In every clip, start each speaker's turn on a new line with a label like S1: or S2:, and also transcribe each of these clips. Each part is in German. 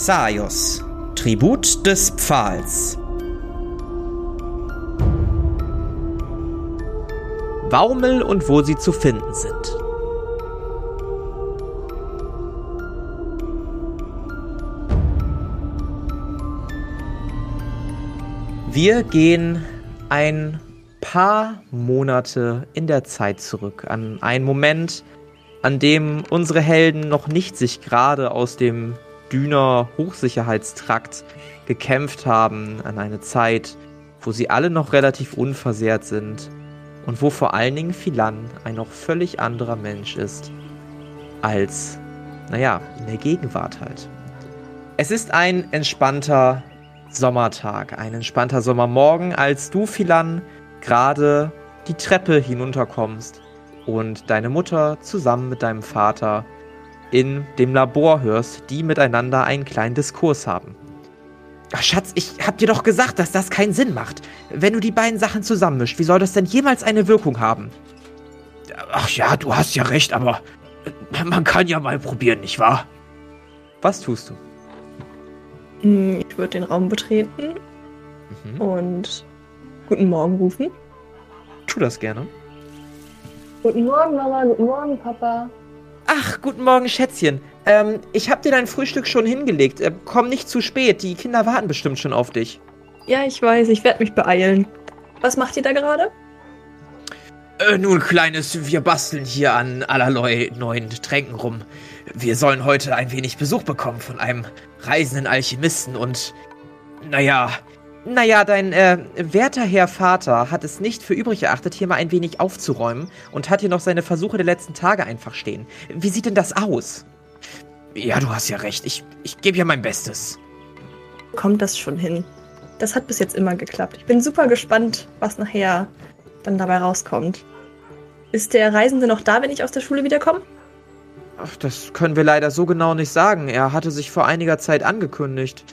S1: Xaios, Tribut des Pfahls. Waumel und wo sie zu finden sind. Wir gehen ein paar Monate in der Zeit zurück, an einen Moment, an dem unsere Helden noch nicht sich gerade aus dem Düner Hochsicherheitstrakt gekämpft haben, an eine Zeit, wo sie alle noch relativ unversehrt sind und wo vor allen Dingen Philan ein noch völlig anderer Mensch ist als, naja, in der Gegenwart halt. Es ist ein entspannter Sommertag, ein entspannter Sommermorgen, als du, Philan, gerade die Treppe hinunterkommst und deine Mutter zusammen mit deinem Vater in dem Labor hörst, die miteinander einen kleinen Diskurs haben. Ach, Schatz, ich hab dir doch gesagt, dass das keinen Sinn macht. Wenn du die beiden Sachen zusammenmischst, wie soll das denn jemals eine Wirkung haben?
S2: Ach ja, du hast ja recht, aber man kann ja mal probieren, nicht wahr?
S1: Was tust du?
S3: Hm, ich würde den Raum betreten mhm. und Guten Morgen rufen.
S1: Tu das gerne.
S3: Guten Morgen, Mama. Guten Morgen, Papa.
S1: Ach, guten Morgen, Schätzchen. Ähm, ich hab dir dein Frühstück schon hingelegt. Äh, komm nicht zu spät. Die Kinder warten bestimmt schon auf dich.
S3: Ja, ich weiß. Ich werde mich beeilen. Was macht ihr da gerade?
S2: Äh, nun, Kleines, wir basteln hier an allerlei neuen Tränken rum. Wir sollen heute ein wenig Besuch bekommen von einem reisenden Alchemisten und, naja,
S1: naja, dein äh, werter Herr Vater hat es nicht für übrig erachtet, hier mal ein wenig aufzuräumen und hat hier noch seine Versuche der letzten Tage einfach stehen. Wie sieht denn das aus?
S2: Ja, du hast ja recht. Ich, ich gebe ja mein Bestes.
S3: Kommt das schon hin? Das hat bis jetzt immer geklappt. Ich bin super gespannt, was nachher dann dabei rauskommt. Ist der Reisende noch da, wenn ich aus der Schule wiederkomme?
S1: Ach, das können wir leider so genau nicht sagen. Er hatte sich vor einiger Zeit angekündigt.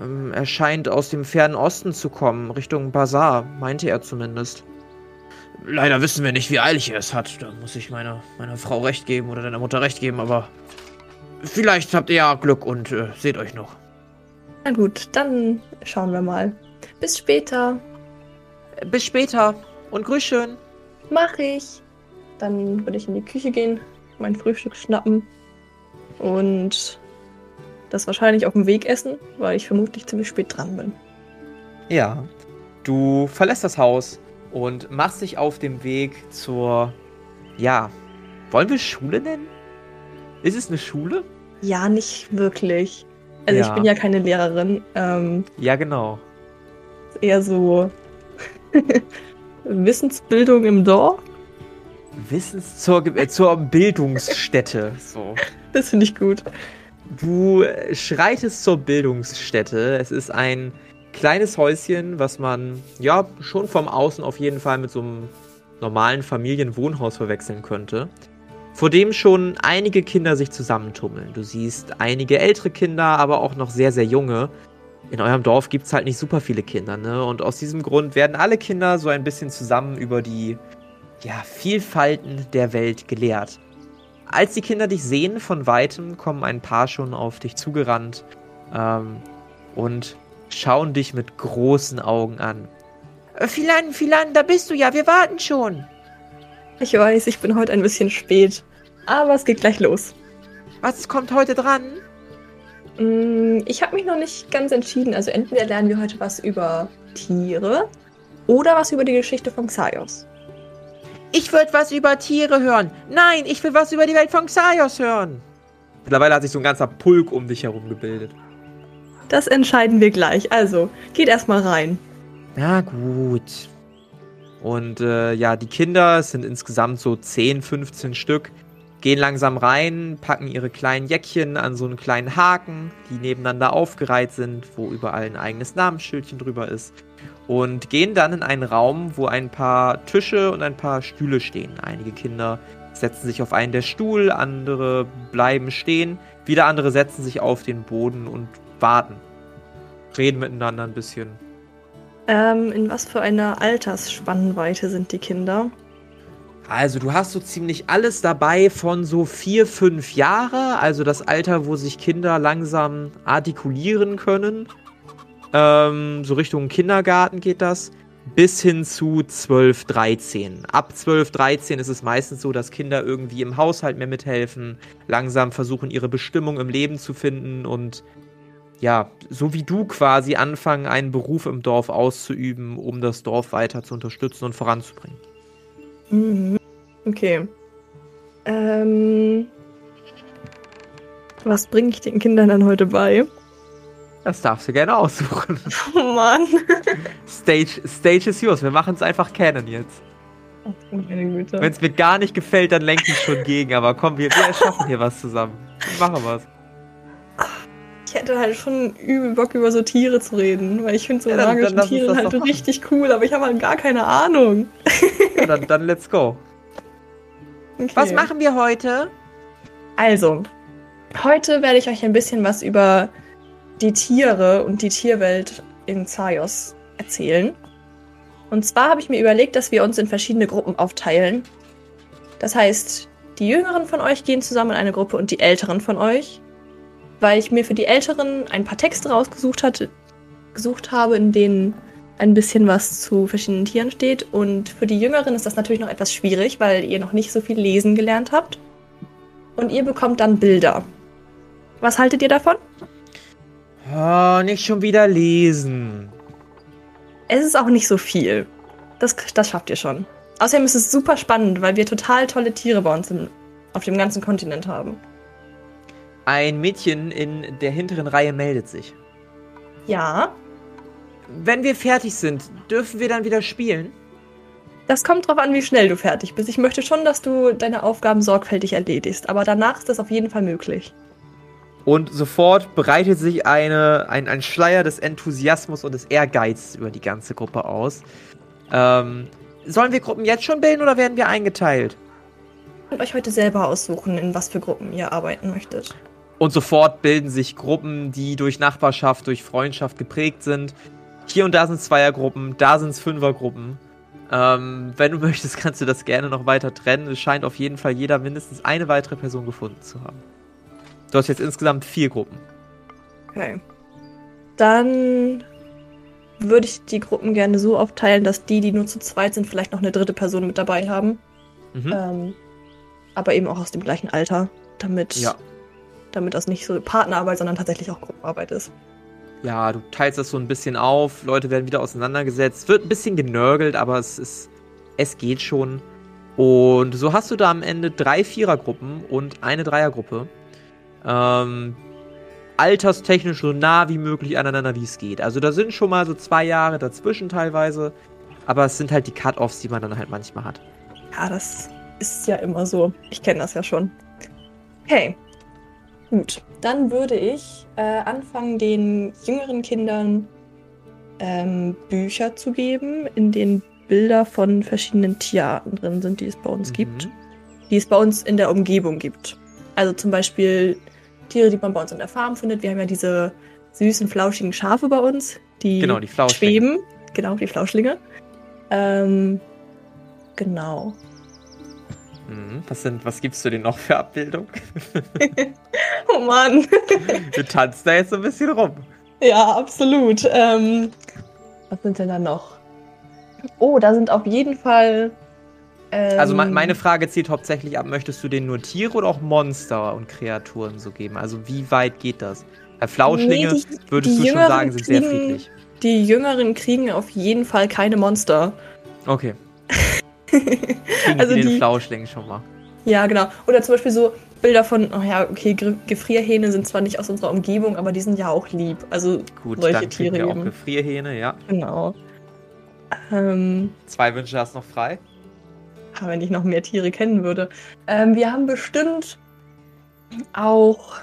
S1: Ähm, er scheint aus dem fernen Osten zu kommen, Richtung Bazar, meinte er zumindest.
S2: Leider wissen wir nicht, wie eilig er es hat. Da muss ich meiner, meiner Frau recht geben oder deiner Mutter recht geben, aber vielleicht habt ihr ja Glück und äh, seht euch noch.
S3: Na gut, dann schauen wir mal. Bis später.
S1: Bis später und grüß schön.
S3: Mach ich. Dann würde ich in die Küche gehen, mein Frühstück schnappen und das wahrscheinlich auf dem Weg essen, weil ich vermutlich ziemlich spät dran bin.
S1: Ja, du verlässt das Haus und machst dich auf dem Weg zur, ja, wollen wir Schule nennen? Ist es eine Schule?
S3: Ja, nicht wirklich. Also ja. ich bin ja keine Lehrerin. Ähm,
S1: ja, genau.
S3: Eher so Wissensbildung im Dorf.
S1: Wissens zur, äh, zur Bildungsstätte. So.
S3: Das finde ich gut.
S1: Du schreitest zur Bildungsstätte. Es ist ein kleines Häuschen, was man ja schon vom Außen auf jeden Fall mit so einem normalen Familienwohnhaus verwechseln könnte. Vor dem schon einige Kinder sich zusammentummeln. Du siehst einige ältere Kinder, aber auch noch sehr, sehr junge. In eurem Dorf gibt es halt nicht super viele Kinder, ne? Und aus diesem Grund werden alle Kinder so ein bisschen zusammen über die ja, Vielfalten der Welt gelehrt. Als die Kinder dich sehen von weitem, kommen ein paar schon auf dich zugerannt ähm, und schauen dich mit großen Augen an.
S4: Äh, Philan, Philan, da bist du ja, wir warten schon.
S3: Ich weiß, ich bin heute ein bisschen spät, aber es geht gleich los.
S4: Was kommt heute dran?
S3: Mm, ich habe mich noch nicht ganz entschieden. Also entweder lernen wir heute was über Tiere oder was über die Geschichte von Xaios.
S4: Ich will was über Tiere hören. Nein, ich will was über die Welt von Xaios hören.
S1: Mittlerweile hat sich so ein ganzer Pulk um dich herum gebildet.
S3: Das entscheiden wir gleich. Also, geht erstmal rein.
S1: Na gut. Und äh, ja, die Kinder, es sind insgesamt so 10, 15 Stück, gehen langsam rein, packen ihre kleinen Jäckchen an so einen kleinen Haken, die nebeneinander aufgereiht sind, wo überall ein eigenes Namensschildchen drüber ist und gehen dann in einen Raum, wo ein paar Tische und ein paar Stühle stehen. Einige Kinder setzen sich auf einen der Stuhl, andere bleiben stehen, wieder andere setzen sich auf den Boden und warten. Reden miteinander ein bisschen.
S3: Ähm, in was für einer Altersspannweite sind die Kinder?
S1: Also du hast so ziemlich alles dabei von so vier, fünf Jahre, also das Alter, wo sich Kinder langsam artikulieren können. Ähm, so Richtung Kindergarten geht das. Bis hin zu 12, 13. Ab 12, 13 ist es meistens so, dass Kinder irgendwie im Haushalt mehr mithelfen, langsam versuchen, ihre Bestimmung im Leben zu finden und ja, so wie du quasi anfangen, einen Beruf im Dorf auszuüben, um das Dorf weiter zu unterstützen und voranzubringen.
S3: Mhm. Okay. Ähm, was bringe ich den Kindern dann heute bei?
S1: Das darfst du gerne aussuchen.
S3: Oh Mann.
S1: Stage, Stage is yours. Wir machen es einfach kennen jetzt.
S3: Ach, meine Güte.
S1: Wenn es mir gar nicht gefällt, dann lenke ich schon gegen. Aber komm, wir, wir erschaffen hier was zusammen. Wir machen was.
S3: Ich hätte halt schon übel Bock, über so Tiere zu reden, weil ich finde so
S1: Ja, dann-
S3: magische Tiere halt
S1: machen.
S3: richtig cool, aber ich habe halt gar keine Ahnung.
S1: Ja, dann, dann let's go.
S3: Okay.
S4: Was machen wir heute?
S3: Also, heute werde ich euch ein bisschen was über die Tiere und die Tierwelt in Zaios erzählen. Und zwar habe ich mir überlegt, dass wir uns in verschiedene Gruppen aufteilen. Das heißt, die Jüngeren von euch gehen zusammen in eine Gruppe und die Älteren von euch. Weil ich mir für die Älteren ein paar Texte rausgesucht hatte, gesucht habe, in denen ein bisschen was zu verschiedenen Tieren steht. Und für die Jüngeren ist das natürlich noch etwas schwierig, weil ihr noch nicht so viel lesen gelernt habt. Und ihr bekommt dann Bilder. Was haltet ihr davon?
S1: Oh, nicht schon wieder lesen.
S3: Es ist auch nicht so viel. Das, das schafft ihr schon. Außerdem ist es super spannend, weil wir total tolle Tiere bei uns im, auf dem ganzen Kontinent haben.
S1: Ein Mädchen in der hinteren Reihe meldet sich.
S3: Ja,
S1: Wenn wir fertig sind, dürfen wir dann wieder spielen?
S3: das kommt drauf an, wie schnell du fertig bist. Ich möchte schon, dass du deine Aufgaben sorgfältig erledigst, aber danach ist das auf jeden Fall möglich.
S1: Und sofort breitet sich eine, ein, ein Schleier des Enthusiasmus und des Ehrgeizes über die ganze Gruppe aus. Ähm, sollen wir Gruppen jetzt schon bilden oder werden wir eingeteilt?
S3: Ihr könnt euch heute selber aussuchen, in was für Gruppen ihr arbeiten möchtet.
S1: Und sofort bilden sich Gruppen, die durch Nachbarschaft, durch Freundschaft geprägt sind. Hier und da sind Zweiergruppen, da sind es Fünfergruppen. Ähm, wenn du möchtest, kannst du das gerne noch weiter trennen. Es scheint auf jeden Fall jeder mindestens eine weitere Person gefunden zu haben. Du hast jetzt insgesamt vier Gruppen.
S3: Okay. Dann würde ich die Gruppen gerne so aufteilen, dass die, die nur zu zweit sind, vielleicht noch eine dritte Person mit dabei haben.
S1: Mhm.
S3: Ähm, aber eben auch aus dem gleichen Alter, damit,
S1: Ja.
S3: damit das nicht so Partnerarbeit, sondern tatsächlich auch Gruppenarbeit ist.
S1: Ja, du teilst das so ein bisschen auf, Leute werden wieder auseinandergesetzt, wird ein bisschen genörgelt, aber es ist, es geht schon. Und so hast du da am Ende drei Vierergruppen und eine Dreiergruppe. Ähm, alterstechnisch so nah wie möglich aneinander, wie es geht. Also da sind schon mal so zwei Jahre dazwischen teilweise, aber es sind halt die Cut-Offs, die man dann halt manchmal hat.
S3: Ja, das ist ja immer so. Ich kenne das ja schon. Okay. Gut. Dann würde ich äh, anfangen, den jüngeren Kindern ähm, Bücher zu geben, in denen Bilder von verschiedenen Tierarten drin sind, die es bei uns gibt.
S1: Mhm.
S3: die es bei uns in der Umgebung gibt. Also zum Beispiel Tiere, die man bei uns in der Farm findet. Wir haben ja diese süßen, flauschigen Schafe bei uns, die,
S1: Genau, die
S3: schweben. Genau, die Flauschlinge. Ähm, genau.
S1: Mhm. Was, sind, was gibst du denn noch für Abbildung?
S3: Oh Mann.
S1: du tanzt da jetzt so ein bisschen rum.
S3: ja, absolut. Ähm, was sind denn da noch? Oh, da sind auf jeden Fall. Ähm,
S1: Also me- meine Frage zielt hauptsächlich ab, möchtest du denen nur Tiere oder auch Monster und Kreaturen so geben? Also wie weit geht das? Bei Flauschlinge
S3: Nee, die-
S1: würdest
S3: die
S1: du schon sagen, sind sehr
S3: kriegen-
S1: friedlich.
S3: Die Jüngeren kriegen auf jeden Fall keine Monster.
S1: Okay. Kriegen
S3: Also
S1: die den
S3: die-
S1: Flauschling schon mal.
S3: Ja, genau. Oder zum Beispiel so Bilder von, oh ja, okay, Gefrierhähne sind zwar nicht aus unserer Umgebung, aber die sind ja auch lieb. Also,
S1: Gut,
S3: Solche
S1: dann
S3: Tiere
S1: wir auch
S3: eben.
S1: Gefrierhähne, ja.
S3: genau. Ähm,
S1: Zwei Wünsche hast du noch frei.
S3: Wenn ich noch mehr Tiere kennen würde. Ähm, wir haben bestimmt auch.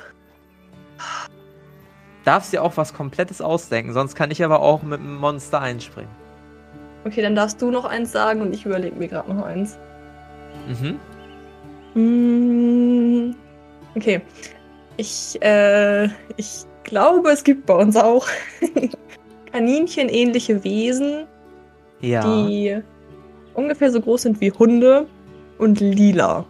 S1: Darfst dir auch was Komplettes ausdenken, sonst kann ich aber auch mit einem Monster einspringen.
S3: Okay, dann darfst du noch eins sagen und ich überlege mir gerade noch eins.
S1: Mhm.
S3: Mm, Okay. Ich, äh, ich glaube, es gibt bei uns auch Kaninchen-ähnliche Wesen,
S1: Ja.
S3: die ungefähr so groß sind wie Hunde und lila.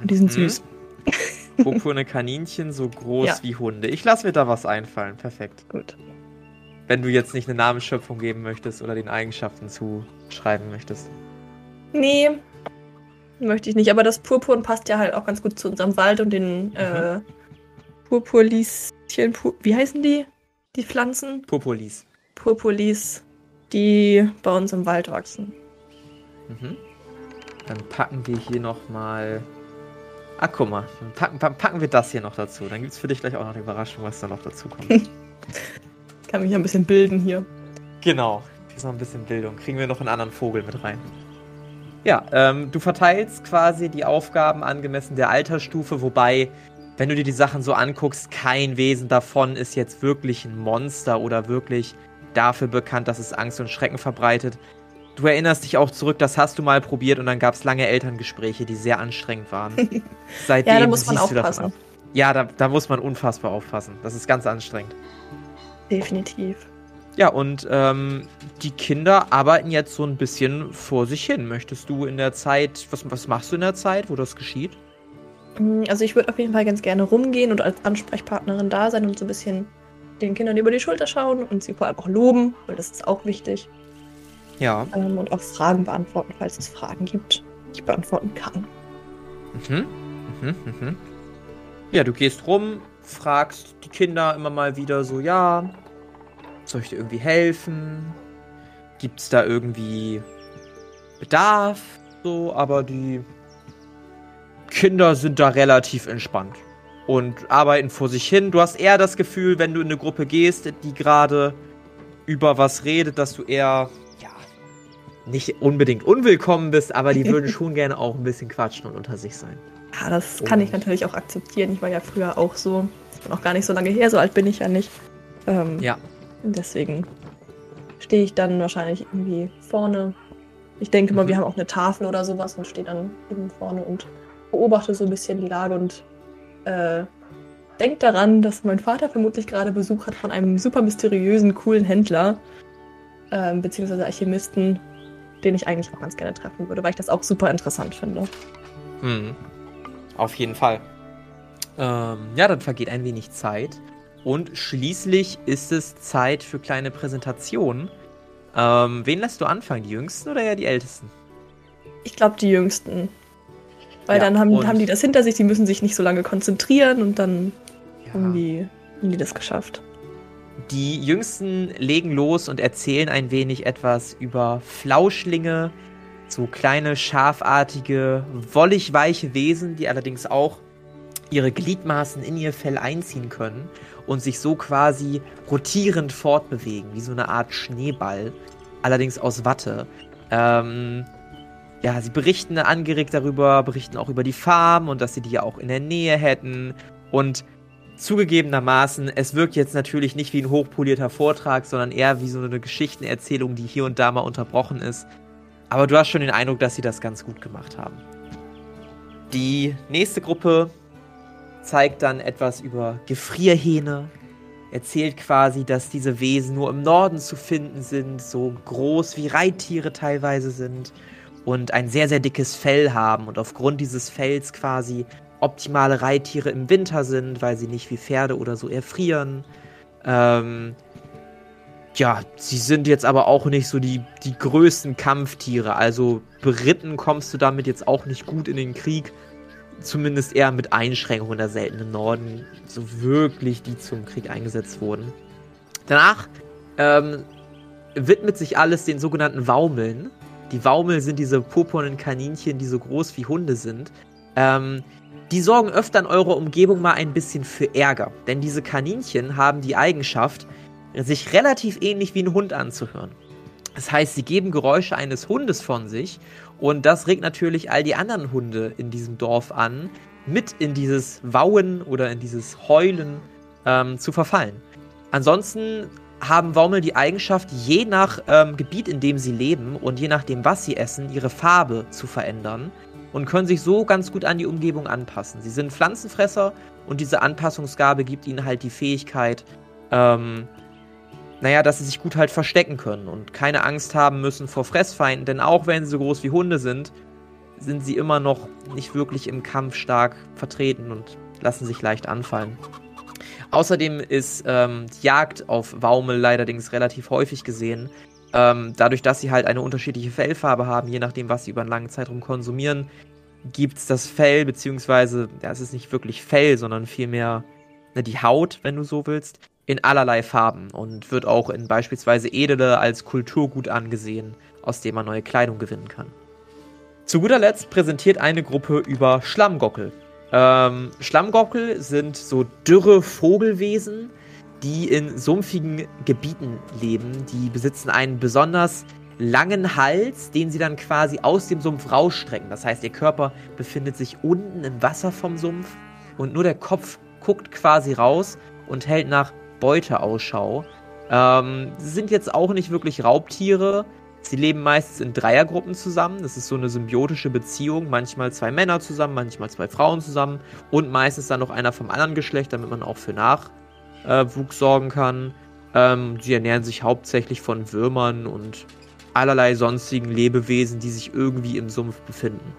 S3: Und die sind
S1: Mhm.
S3: süß.
S1: Purpurne Kaninchen, so groß
S3: Ja.
S1: wie Hunde. Ich lasse mir da was einfallen. Perfekt.
S3: Gut.
S1: Wenn du jetzt nicht eine Namensschöpfung geben möchtest oder den Eigenschaften zuschreiben möchtest.
S3: Nee, möchte ich nicht. Aber das Purpurn passt ja halt auch ganz gut zu unserem Wald und den äh, Purpurlieschen. Pur wie heißen die? Die Pflanzen?
S1: Purpurlis.
S3: Purpurlis, die bei uns im Wald wachsen.
S1: Mhm. Dann packen wir hier nochmal. Ah, guck mal. Dann packen, pa- packen wir das hier noch dazu. Dann gibt es für dich gleich auch noch eine Überraschung, was da noch dazu kommt.
S3: Kann mich ein bisschen bilden hier.
S1: genau. Hier ist noch ein bisschen Bildung. Kriegen wir noch einen anderen Vogel mit rein. Ja, ähm, du verteilst quasi die Aufgaben angemessen der Altersstufe, wobei, wenn du dir die Sachen so anguckst, kein Wesen davon ist jetzt wirklich ein Monster oder wirklich dafür bekannt, dass es Angst und Schrecken verbreitet. Du erinnerst dich auch zurück, das hast du mal probiert und dann gab es lange Elterngespräche, die sehr anstrengend waren. Seitdem
S3: Ja, da muss man
S1: siehst du davon
S3: aufpassen.
S1: ab. Ja, da, da muss man unfassbar aufpassen. Das ist ganz anstrengend.
S3: Definitiv.
S1: Ja, und ähm, die Kinder arbeiten jetzt so ein bisschen vor sich hin. Möchtest du in der Zeit, was, was machst du in der Zeit, wo das geschieht?
S3: Mm, Also ich würde auf jeden Fall ganz gerne rumgehen und als Ansprechpartnerin da sein und so ein bisschen den Kindern über die Schulter schauen und sie vor allem auch loben, weil das ist auch wichtig.
S1: Ja.
S3: Ähm, und auch Fragen beantworten, falls es Fragen gibt, die ich beantworten kann.
S1: Mhm. Mhm, mhm. Ja, du gehst rum, fragst die Kinder immer mal wieder so, ja, soll ich dir irgendwie helfen? Gibt's da irgendwie Bedarf? So, aber die Kinder sind da relativ entspannt und arbeiten vor sich hin. Du hast eher das Gefühl, wenn du in eine Gruppe gehst, die gerade über was redet, dass du eher, nicht unbedingt unwillkommen bist, aber die würden schon gerne auch ein bisschen quatschen und unter sich sein.
S3: Ja, das kann ich natürlich auch akzeptieren. Ich war ja früher auch so. Das ist noch gar nicht so lange her, so alt bin ich ja nicht. Ähm,
S1: Ja.
S3: Deswegen stehe ich dann wahrscheinlich irgendwie vorne. Ich denke mal,
S1: Mhm.
S3: wir haben auch eine Tafel oder sowas und stehe dann eben vorne und beobachte so ein bisschen die Lage und äh, denke daran, dass mein Vater vermutlich gerade Besuch hat von einem super mysteriösen, coolen Händler, ähm, beziehungsweise Alchemisten, den ich eigentlich auch ganz gerne treffen würde, weil ich das auch super interessant finde.
S1: Mhm. Auf jeden Fall. Ähm, ja, dann vergeht ein wenig Zeit. Und schließlich ist es Zeit für kleine Präsentationen. Ähm, wen lässt du anfangen? Die Jüngsten oder ja die Ältesten?
S3: Ich glaube, die Jüngsten. Weil
S1: Ja,
S3: dann haben, haben die das hinter sich, die müssen sich nicht so lange konzentrieren und dann haben,
S1: Ja.
S3: die, haben die das geschafft.
S1: Die Jüngsten legen los und erzählen ein wenig etwas über Flauschlinge, so kleine, schafartige, wollig weiche Wesen, die allerdings auch ihre Gliedmaßen in ihr Fell einziehen können und sich so quasi rotierend fortbewegen, wie so eine Art Schneeball, allerdings aus Watte. Ähm, ja, sie berichten angeregt darüber, berichten auch über die Farm und dass sie die ja auch in der Nähe hätten und Zugegebenermaßen, es wirkt jetzt natürlich nicht wie ein hochpolierter Vortrag, sondern eher wie so eine Geschichtenerzählung, die hier und da mal unterbrochen ist. Aber du hast schon den Eindruck, dass sie das ganz gut gemacht haben. Die nächste Gruppe zeigt dann etwas über Gefrierhähne, erzählt quasi, dass diese Wesen nur im Norden zu finden sind, so groß wie Reittiere teilweise sind und ein sehr, sehr dickes Fell haben und aufgrund dieses Fells quasi optimale Reittiere im Winter sind, weil sie nicht wie Pferde oder so erfrieren. Ähm, ja, sie sind jetzt aber auch nicht so die, die größten Kampftiere. Also beritten kommst du damit jetzt auch nicht gut in den Krieg. Zumindest eher mit Einschränkungen der seltenen Norden, so wirklich die zum Krieg eingesetzt wurden. Danach ähm, widmet sich alles den sogenannten Waumeln. Die Waumel sind diese purpurnen Kaninchen, die so groß wie Hunde sind. Ähm, die sorgen öfter in eurer Umgebung mal ein bisschen für Ärger. Denn diese Kaninchen haben die Eigenschaft, sich relativ ähnlich wie ein Hund anzuhören. Das heißt, sie geben Geräusche eines Hundes von sich und das regt natürlich all die anderen Hunde in diesem Dorf an, mit in dieses Wauen oder in dieses Heulen ähm, zu verfallen. Ansonsten haben Waumel die Eigenschaft, je nach ähm, Gebiet, in dem sie leben und je nachdem, was sie essen, ihre Farbe zu verändern und können sich so ganz gut an die Umgebung anpassen. Sie sind Pflanzenfresser und diese Anpassungsgabe gibt ihnen halt die Fähigkeit, ähm, naja, dass sie sich gut halt verstecken können und keine Angst haben müssen vor Fressfeinden, denn auch wenn sie so groß wie Hunde sind, sind sie immer noch nicht wirklich im Kampf stark vertreten und lassen sich leicht anfallen. Außerdem ist ähm, die Jagd auf Waumel allerdings relativ häufig gesehen. Ähm, dadurch, dass sie halt eine unterschiedliche Fellfarbe haben, je nachdem, was sie über einen langen Zeitraum konsumieren, gibt es das Fell, beziehungsweise, ja, es ist nicht wirklich Fell, sondern vielmehr ne, die Haut, wenn du so willst, in allerlei Farben und wird auch in beispielsweise Edele als Kulturgut angesehen, aus dem man neue Kleidung gewinnen kann. Zu guter Letzt präsentiert eine Gruppe über Schlammgockel. Ähm, Schlammgockel sind so dürre Vogelwesen, die in sumpfigen Gebieten leben. Die besitzen einen besonders langen Hals, den sie dann quasi aus dem Sumpf rausstrecken. Das heißt, ihr Körper befindet sich unten im Wasser vom Sumpf und nur der Kopf guckt quasi raus und hält nach Beute Ausschau. Ähm, sie sind jetzt auch nicht wirklich Raubtiere. Sie leben meistens in Dreiergruppen zusammen. Das ist so eine symbiotische Beziehung. Manchmal zwei Männer zusammen, manchmal zwei Frauen zusammen und meistens dann noch einer vom anderen Geschlecht, damit man auch für Nachwuchs äh, sorgen kann. Ähm, sie ernähren sich hauptsächlich von Würmern und allerlei sonstigen Lebewesen, die sich irgendwie im Sumpf befinden.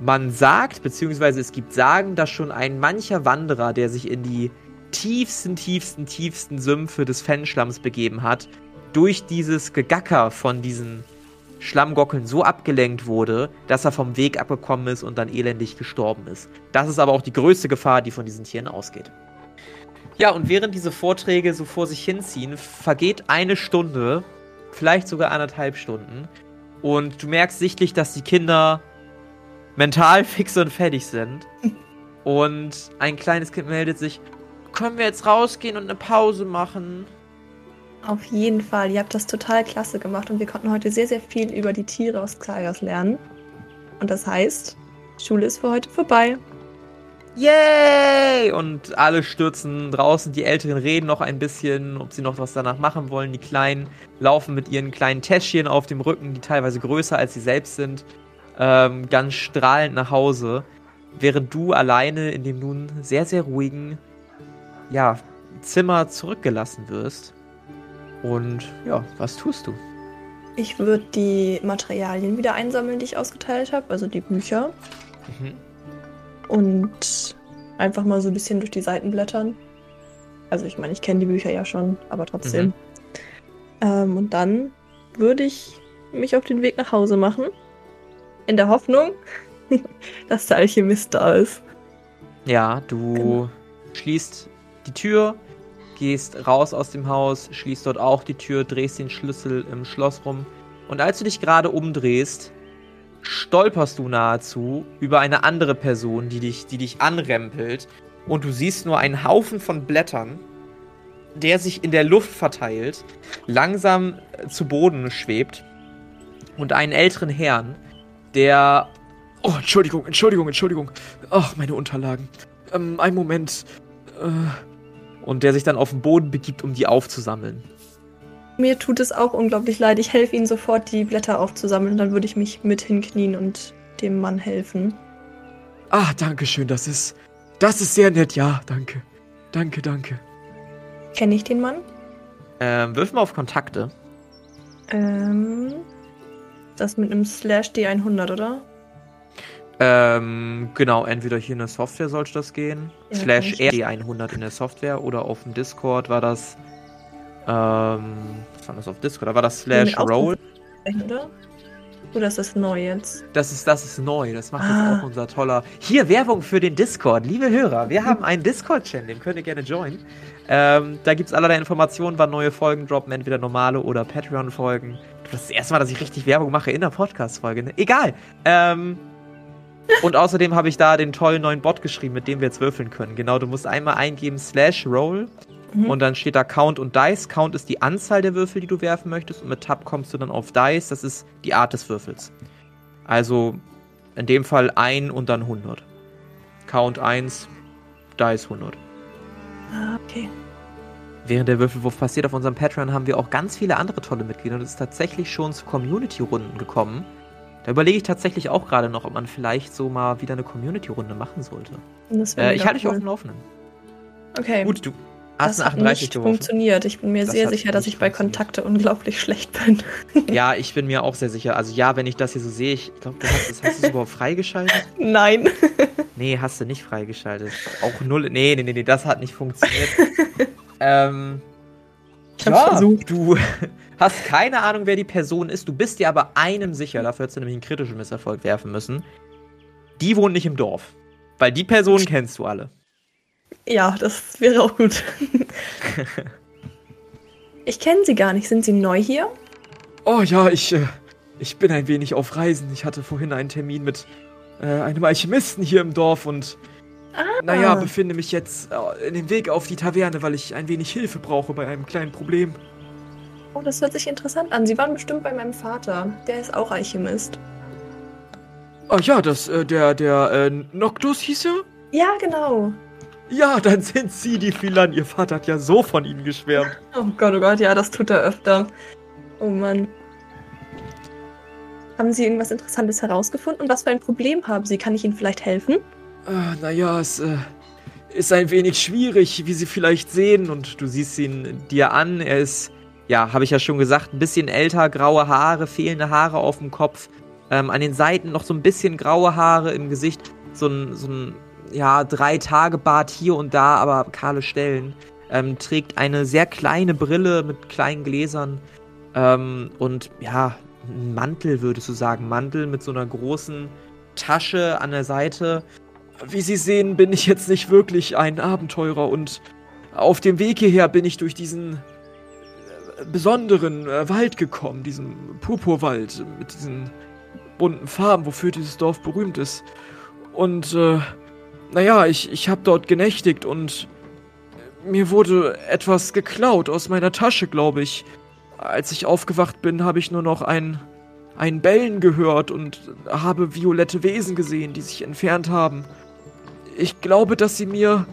S1: Man sagt, beziehungsweise es gibt Sagen, dass schon ein mancher Wanderer, der sich in die tiefsten, tiefsten, tiefsten Sümpfe des Fenschlamms begeben hat, durch dieses Gegacker von diesen Schlammgockeln so abgelenkt wurde, dass er vom Weg abgekommen ist und dann elendig gestorben ist. Das ist aber auch die größte Gefahr, die von diesen Tieren ausgeht. Ja, und während diese Vorträge so vor sich hinziehen, vergeht eine Stunde vielleicht sogar anderthalb Stunden. Und du merkst sichtlich, dass die Kinder mental fix und fertig sind. Und ein kleines Kind meldet sich, können wir jetzt rausgehen und eine Pause machen?
S3: Auf jeden Fall, ihr habt das total klasse gemacht und wir konnten heute sehr, sehr viel über die Tiere aus Xaios lernen. Und das heißt, Schule ist für heute vorbei.
S1: Yay! Und alle stürzen draußen. Die Älteren reden noch ein bisschen, ob sie noch was danach machen wollen. Die Kleinen laufen mit ihren kleinen Täschchen auf dem Rücken, die teilweise größer als sie selbst sind, ähm, ganz strahlend nach Hause. Während du alleine in dem nun sehr, sehr ruhigen ja, Zimmer zurückgelassen wirst. Und ja, was tust du?
S3: Ich würde die Materialien wieder einsammeln, die ich ausgeteilt habe, also die Bücher. Mhm und einfach mal so ein bisschen durch die Seiten blättern. Also ich meine, ich kenne die Bücher ja schon, aber trotzdem. Mhm. Ähm, und dann würde ich mich auf den Weg nach Hause machen. In der Hoffnung, dass der Alchemist da ist.
S1: Ja, du genau. schließt die Tür, gehst raus aus dem Haus, schließt dort auch die Tür, drehst den Schlüssel im Schloss rum. Und als du dich gerade umdrehst, stolperst du nahezu über eine andere Person, die dich, die dich anrempelt. Und du siehst nur einen Haufen von Blättern, der sich in der Luft verteilt, langsam äh, zu Boden schwebt. Und einen älteren Herrn, der. Oh, Entschuldigung, Entschuldigung, Entschuldigung. Ach, meine Unterlagen. Ähm, einen Moment. Äh, und der sich dann auf den Boden begibt, um die aufzusammeln.
S3: Mir tut es auch unglaublich leid. Ich helfe Ihnen sofort, die Blätter aufzusammeln. Dann würde ich mich mit hinknien und dem Mann helfen.
S1: Ah, danke schön. Das ist. Das ist sehr nett. Ja, danke. Danke, danke.
S3: Kenne ich den Mann?
S1: Ähm, wirf mal auf Kontakte.
S3: Ähm. Das mit einem Slash D100, oder?
S1: Ähm, genau, entweder hier in der Software sollte das gehen. Ja, Slash RD100 in der Software oder auf dem Discord war das ähm, was war das auf Discord? Da war das Slash Roll.
S3: Oder? Oder ist das neu jetzt?
S1: Das ist, das ist neu. Das macht ah. jetzt auch unser toller. Hier Werbung für den Discord. Liebe Hörer, wir haben einen Discord-Channel, den könnt ihr gerne joinen. Ähm, da gibt es allerlei Informationen, wann neue Folgen droppen, entweder normale oder Patreon-Folgen. Das ist das erste Mal, dass ich richtig Werbung mache in der Podcast-Folge. Ne? Egal. Ähm, und außerdem habe ich da den tollen neuen Bot geschrieben, mit dem wir jetzt würfeln können. Genau, du musst einmal eingeben slash roll Mhm. Und dann steht da Count und Dice. Count ist die Anzahl der Würfel, die du werfen möchtest. Und mit Tab kommst du dann auf Dice. Das ist die Art des Würfels. Also in dem Fall 1 und dann 100. Count 1, Dice 100.
S3: Ah, okay.
S1: Während der Würfelwurf passiert auf unserem Patreon, haben wir auch ganz viele andere tolle Mitglieder. Und es ist tatsächlich schon zu Community-Runden gekommen. Da überlege ich tatsächlich auch gerade noch, ob man vielleicht so mal wieder eine Community-Runde machen sollte. Äh, ich halte dich auf dem Laufenden.
S3: Okay.
S1: Gut, du,
S3: das hat nicht geworfen. funktioniert. Ich bin mir das sehr sicher, dass ich bei Kontakte unglaublich schlecht bin.
S1: ja, ich bin mir auch sehr sicher. Also ja, wenn ich das hier so sehe, ich glaube, du hast, hast du es überhaupt freigeschaltet?
S3: Nein.
S1: nee, hast du nicht freigeschaltet. Auch null. Nee, nee, nee, nee das hat nicht funktioniert. ähm, ich hab's ja, versucht. Du hast keine Ahnung, wer die Person ist. Du bist dir aber einem sicher. Dafür hättest du nämlich einen kritischen Misserfolg werfen müssen. Die wohnt nicht im Dorf. Weil die Person kennst du alle.
S3: Ja, das wäre auch gut. ich kenne sie gar nicht. Sind sie neu hier?
S5: Oh ja, ich, äh, ich bin ein wenig auf Reisen. Ich hatte vorhin einen Termin mit äh, einem Alchemisten hier im Dorf und ah. naja, befinde mich jetzt äh, in dem Weg auf die Taverne, weil ich ein wenig Hilfe brauche bei einem kleinen Problem.
S3: Oh, das hört sich interessant an. Sie waren bestimmt bei meinem Vater. Der ist auch Alchemist.
S5: Ah ja, das, äh, der, der, äh, Noctus hieß er?
S3: Ja, genau.
S5: Ja, dann sind Sie die Philan. Ihr Vater hat ja so von Ihnen geschwärmt.
S3: Oh Gott, oh Gott, ja, das tut er öfter. Oh Mann. Haben Sie irgendwas Interessantes herausgefunden? Und was für ein Problem haben Sie? Kann ich Ihnen vielleicht helfen?
S5: Äh, naja, es äh, ist ein wenig schwierig, wie Sie vielleicht sehen. Und du siehst ihn dir an. Er ist, ja, habe ich ja schon gesagt, ein bisschen älter, graue Haare, fehlende Haare auf dem Kopf. Ähm, an den Seiten noch so ein bisschen graue Haare im Gesicht. So ein, so ein ja, drei Tage Bart hier und da, aber kahle Stellen. Ähm, trägt eine sehr kleine Brille mit kleinen Gläsern ähm, und ja, ein Mantel würdest du sagen. Mantel mit so einer großen Tasche an der Seite. Wie Sie sehen, bin ich jetzt nicht wirklich ein Abenteurer und auf dem Weg hierher bin ich durch diesen äh, besonderen äh, Wald gekommen, diesen Purpurwald mit diesen bunten Farben, wofür dieses Dorf berühmt ist. Und äh, naja, ich, ich habe dort genächtigt und mir wurde etwas geklaut aus meiner Tasche, glaube ich. Als ich aufgewacht bin, habe ich nur noch ein, ein Bellen gehört und habe violette Wesen gesehen, die sich entfernt haben. Ich glaube, dass sie mir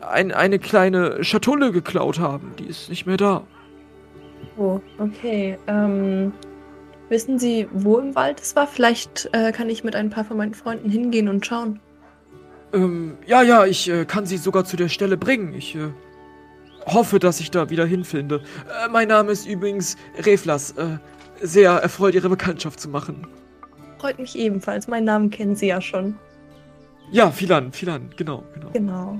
S5: ein, eine kleine Schatulle geklaut haben. Die ist nicht mehr da.
S3: Oh, okay. Ähm, wissen Sie, wo im Wald es war? Vielleicht äh, kann ich mit ein paar von meinen Freunden hingehen und schauen.
S5: Ähm, ja, ja, ich äh, kann sie sogar zu der Stelle bringen. Ich äh, hoffe, dass ich da wieder hinfinde. Äh, mein Name ist übrigens Reflas. Äh, sehr erfreut, Ihre Bekanntschaft zu machen.
S3: Freut mich ebenfalls. Meinen Namen kennen Sie ja schon.
S5: Ja, Philan, Philan, genau, genau.
S3: Genau.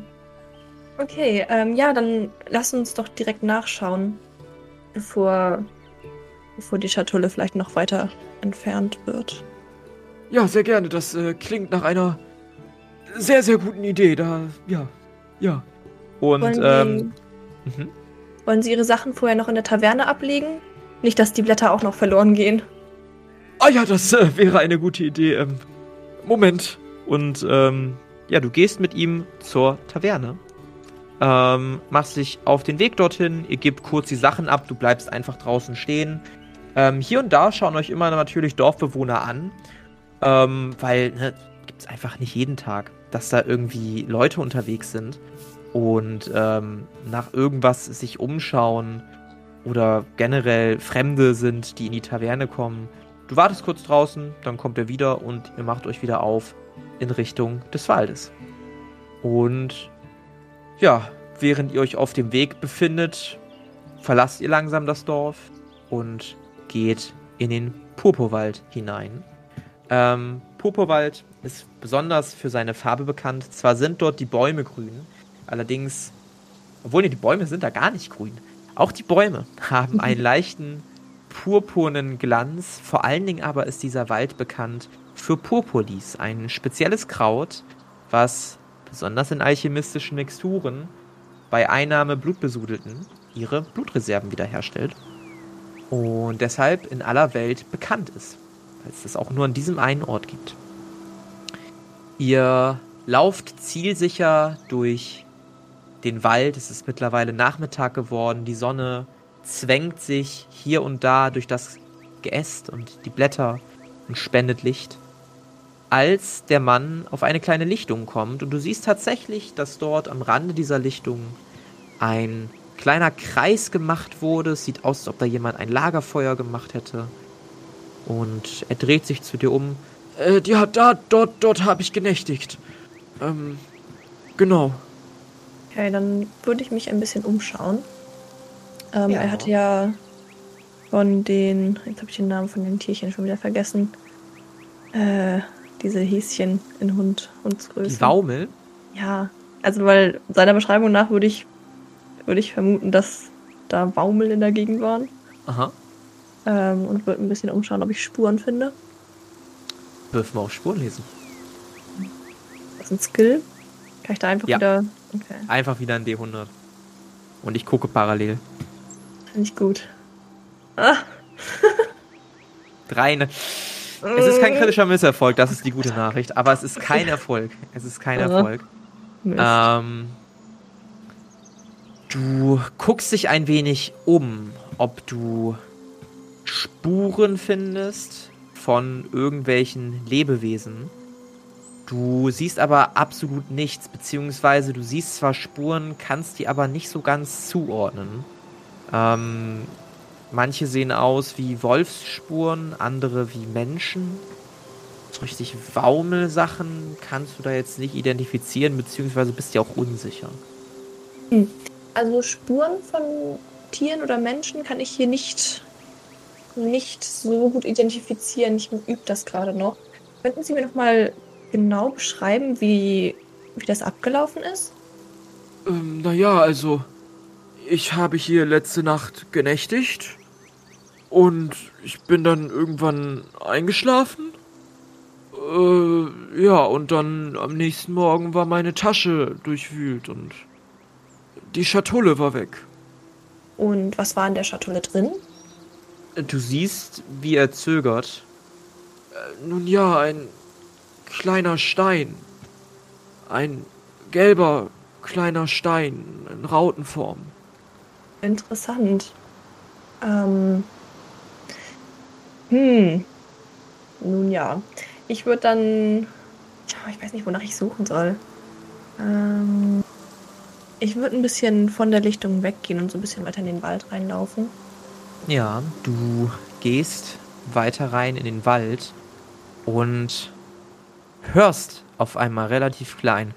S3: Okay, ähm, ja, dann lass uns doch direkt nachschauen, bevor, bevor die Schatulle vielleicht noch weiter entfernt wird.
S5: Ja, sehr gerne. Das äh, klingt nach einer sehr, sehr guten Idee. Da, ja, ja.
S3: Und, wollen, ähm, mhm. wollen Sie Ihre Sachen vorher noch in der Taverne ablegen? Nicht, dass die Blätter auch noch verloren gehen.
S5: Ah ja, das äh, wäre eine gute Idee. Ähm, Moment.
S1: Und ähm, ja, du gehst mit ihm zur Taverne. Ähm, machst dich auf den Weg dorthin, ihr gebt kurz die Sachen ab, du bleibst einfach draußen stehen. Ähm, hier und da schauen euch immer natürlich Dorfbewohner an, ähm, weil ne, gibt es einfach nicht jeden Tag dass da irgendwie Leute unterwegs sind und ähm, nach irgendwas sich umschauen oder generell Fremde sind, die in die Taverne kommen. Du wartest kurz draußen, dann kommt er wieder und ihr macht euch wieder auf in Richtung des Waldes. Und ja, während ihr euch auf dem Weg befindet, verlasst ihr langsam das Dorf und geht in den Purpurwald hinein. Ähm, Purpurwald ist besonders für seine Farbe bekannt. Zwar sind dort die Bäume grün, allerdings, obwohl nee, die Bäume sind da gar nicht grün. Auch die Bäume haben einen leichten purpurnen Glanz. Vor allen Dingen aber ist dieser Wald bekannt für Purpurlis, ein spezielles Kraut, was besonders in alchemistischen Mixturen bei Einnahme Blutbesudelten ihre Blutreserven wiederherstellt und deshalb in aller Welt bekannt ist, weil es das auch nur an diesem einen Ort gibt. Ihr lauft zielsicher durch den Wald. Es ist mittlerweile Nachmittag geworden. Die Sonne zwängt sich hier und da durch das Geäst und die Blätter und spendet Licht. Als der Mann auf eine kleine Lichtung kommt und du siehst tatsächlich, dass dort am Rande dieser Lichtung ein kleiner Kreis gemacht wurde. Es sieht aus, als ob da jemand ein Lagerfeuer gemacht hätte. Und er dreht sich zu dir um
S5: äh, ja, da, dort, dort habe ich genächtigt. Ähm, genau.
S3: Okay, dann würde ich mich ein bisschen umschauen. Ähm,
S1: Ja.
S3: Er hatte ja von den, jetzt habe ich den Namen von den Tierchen schon wieder vergessen. Äh, diese Häschen in Hund, Hundsgröße.
S1: Die Waumel?
S3: Ja, also weil seiner Beschreibung nach würde ich, würde ich vermuten, dass da Waumel in der Gegend waren.
S1: Aha.
S3: Ähm, und würde ein bisschen umschauen, ob ich Spuren finde.
S1: Dürfen wir auch Spuren lesen.
S3: Das ist ein Skill. Kann ich da einfach
S1: Ja.
S3: wieder. Okay,
S1: Einfach wieder ein D100. Und ich gucke parallel.
S3: finde ich gut. Ah,
S1: Drei. Ne es ist kein kritischer Misserfolg, das ist die gute Nachricht. Aber es ist kein Erfolg. Es ist kein. Erfolg. Ähm, du guckst dich ein wenig um, ob du Spuren findest von irgendwelchen Lebewesen. Du siehst aber absolut nichts, beziehungsweise du siehst zwar Spuren, kannst die aber nicht so ganz zuordnen. Ähm, manche sehen aus wie Wolfsspuren, andere wie Menschen. Richtig Waumelsachen kannst du da jetzt nicht identifizieren, beziehungsweise bist dir auch unsicher.
S3: Also Spuren von Tieren oder Menschen kann ich hier nicht, nicht so gut identifizieren. Ich übe das gerade noch. Könnten Sie mir noch mal genau beschreiben, wie, wie das abgelaufen ist?
S5: Ähm, naja, also, ich habe hier letzte Nacht genächtigt und ich bin dann irgendwann eingeschlafen. Äh, ja, und dann am nächsten Morgen war meine Tasche durchwühlt und die Schatulle war weg.
S3: Und was war in der Schatulle drin?
S1: Du siehst, wie er zögert.
S5: Äh, Nun ja, ein kleiner Stein. Ein gelber kleiner Stein in Rautenform.
S3: Interessant. Ähm. Hm. Nun ja. Ich würde dann. Ich weiß nicht, wonach ich suchen soll. Ähm. Ich würde ein bisschen von der Lichtung weggehen und so ein bisschen weiter in den Wald reinlaufen.
S1: Ja, du gehst weiter rein in den Wald und hörst auf einmal relativ klein.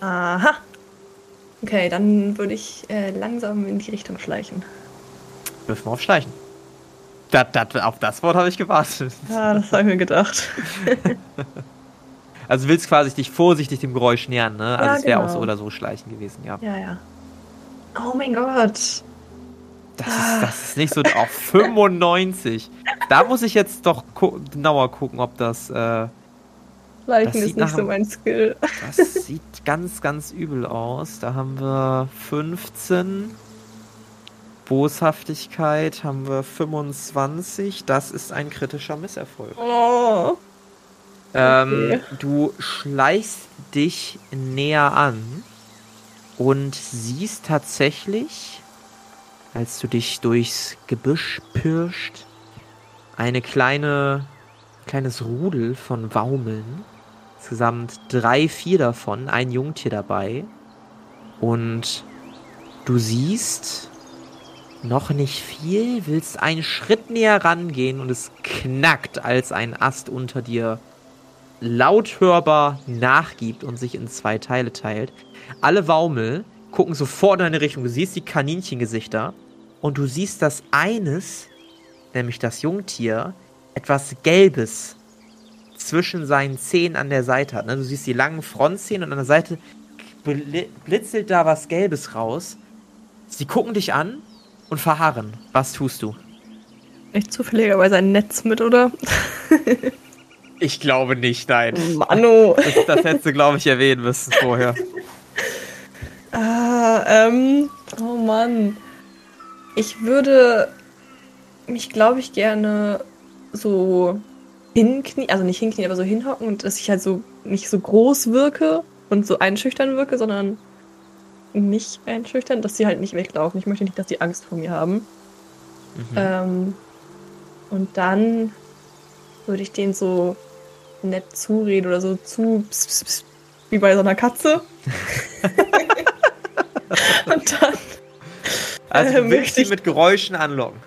S3: Aha. Okay, dann würde ich äh, langsam in die Richtung schleichen.
S1: Wirf mal auf Schleichen. Das, das, auf das Wort habe ich gewartet.
S3: Ja, das habe ich mir gedacht.
S1: Also willst quasi dich vorsichtig dem Geräusch nähern, ne? Also
S3: Ja,
S1: es wäre auch
S3: genau.
S1: so oder so Schleichen gewesen, ja.
S3: Ja, ja. Oh mein Gott.
S1: Das ist, das ist nicht so auf 95. Da muss ich jetzt doch gu genauer gucken, ob das. Äh,
S3: Schleichen
S1: Das
S3: ist nicht so mein Skill.
S1: das sieht ganz, ganz übel aus. Da haben wir 15. Boshaftigkeit haben wir 25. Das ist ein kritischer Misserfolg.
S3: Oh.
S1: Ähm,
S3: Okay.
S1: du schleichst dich näher an und siehst tatsächlich, als du dich durchs Gebüsch pirscht, eine kleine, kleines Rudel von Waumeln. Insgesamt drei, vier davon, ein Jungtier dabei. Und du siehst noch nicht viel, willst einen Schritt näher rangehen und es knackt, als ein Ast unter dir laut hörbar nachgibt und sich in zwei Teile teilt. Alle Waumel gucken sofort in deine Richtung. Du siehst die Kaninchengesichter und du siehst, dass eines, nämlich das Jungtier, etwas Gelbes zwischen seinen Zähnen an der Seite hat. ne? Du siehst die langen Frontzähne und an der Seite bli- blitzelt da was Gelbes raus. Sie gucken dich an und verharren. Was tust du?
S3: Nicht zufälligerweise ein Netz mit, oder?
S1: Ich glaube nicht, nein.
S3: Mano.
S1: Das, das hättest du, glaube ich, erwähnen müssen vorher.
S3: Ah, ähm. Oh Mann. Ich würde mich, glaube ich, gerne so hinknien, also nicht hinknien, aber so hinhocken und dass ich halt so nicht so groß wirke und so einschüchtern wirke, sondern nicht einschüchtern, dass sie halt nicht weglaufen. Ich möchte nicht, dass sie Angst vor mir haben.
S1: Mhm.
S3: Ähm, und dann würde ich denen so nett zureden oder so zu, pss, pss, pss, wie bei so einer Katze. und dann,
S1: Also
S3: Äh,
S1: du willst
S3: möchte
S1: sie
S3: ich-
S1: mit Geräuschen anlocken.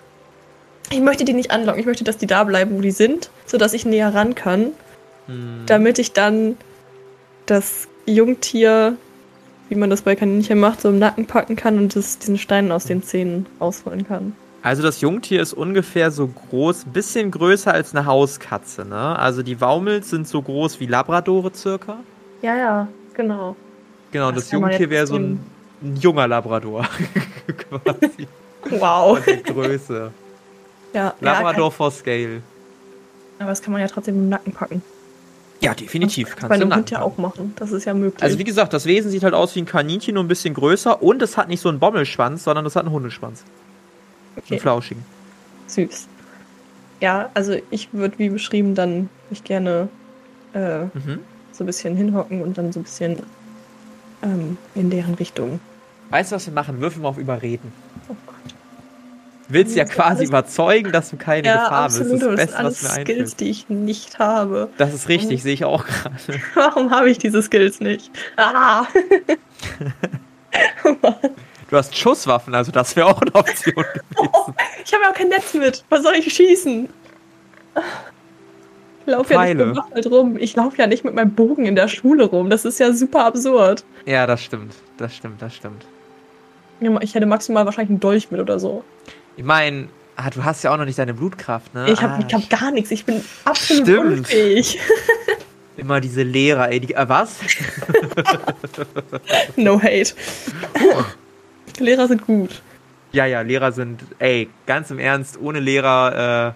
S3: ich möchte die nicht anlocken, ich möchte, dass die da bleiben, wo die sind, sodass ich näher ran kann,
S1: Hm.
S3: damit ich dann das Jungtier, wie man das bei Kaninchen macht, so im Nacken packen kann und das, diesen Stein aus den Zähnen rausholen kann.
S1: Also das Jungtier ist ungefähr so groß, ein bisschen größer als eine Hauskatze, ne? Also die Waumels sind so groß wie Labradore circa.
S3: Ja, ja, genau.
S1: Genau,
S3: Das
S1: das, Jungtier wäre so ein, ein junger Labrador. Quasi.
S3: Wow.
S1: Von der Größe.
S3: Ja,
S1: Labrador for Scale.
S3: Ja, aber das kann man ja trotzdem im Nacken packen.
S1: Ja, definitiv.
S3: Das
S1: Kannst
S3: bei
S1: du
S3: Hund ja auch machen. Das ist ja möglich.
S1: Also wie gesagt, das Wesen sieht halt aus wie ein Kaninchen, nur ein bisschen größer und es hat nicht so einen Bommelschwanz, sondern es hat einen Hundeschwanz.
S3: Okay.
S1: Einen flauschigen.
S3: Süß. Ja, also ich würde, wie beschrieben, dann mich gerne äh,
S1: Mhm.
S3: so ein bisschen hinhocken und dann so ein bisschen ähm, in deren Richtung.
S1: Weißt du, was wir machen? Würfel mal auf Überreden.
S3: Oh Gott.
S1: Du willst ja
S3: Das ist
S1: quasi
S3: alles-
S1: überzeugen, dass du keine
S3: Ja,
S1: Gefahr bist. Das
S3: absolut.
S1: ist das Beste,
S3: alles
S1: was mir
S3: Skills,
S1: einfällt.
S3: die ich nicht habe.
S1: Das ist richtig, sehe ich auch gerade.
S3: Warum habe ich diese Skills nicht? Ah!
S1: Du hast Schusswaffen, also das wäre auch eine Option gewesen.
S3: ich habe ja auch kein Netz mit. Was soll ich schießen? Ich laufe ja nicht bewaffnet rum. Ich laufe ja nicht mit meinem Bogen in der Schule rum. Das ist ja super absurd.
S1: Ja, das stimmt. Das stimmt, das stimmt.
S3: Ich hätte maximal wahrscheinlich einen Dolch mit oder so.
S1: Ich meine, ah, du hast ja auch noch nicht deine Blutkraft, ne?
S3: Ich habe
S1: ah,
S3: ich hab gar nichts. Ich bin absolut
S1: Stimmt.
S3: unfähig.
S1: Immer diese Lehrer, ey. Die, äh, was?
S3: No hate. Lehrer sind gut.
S1: Ja, ja, Lehrer sind, ey, ganz im Ernst, ohne Lehrer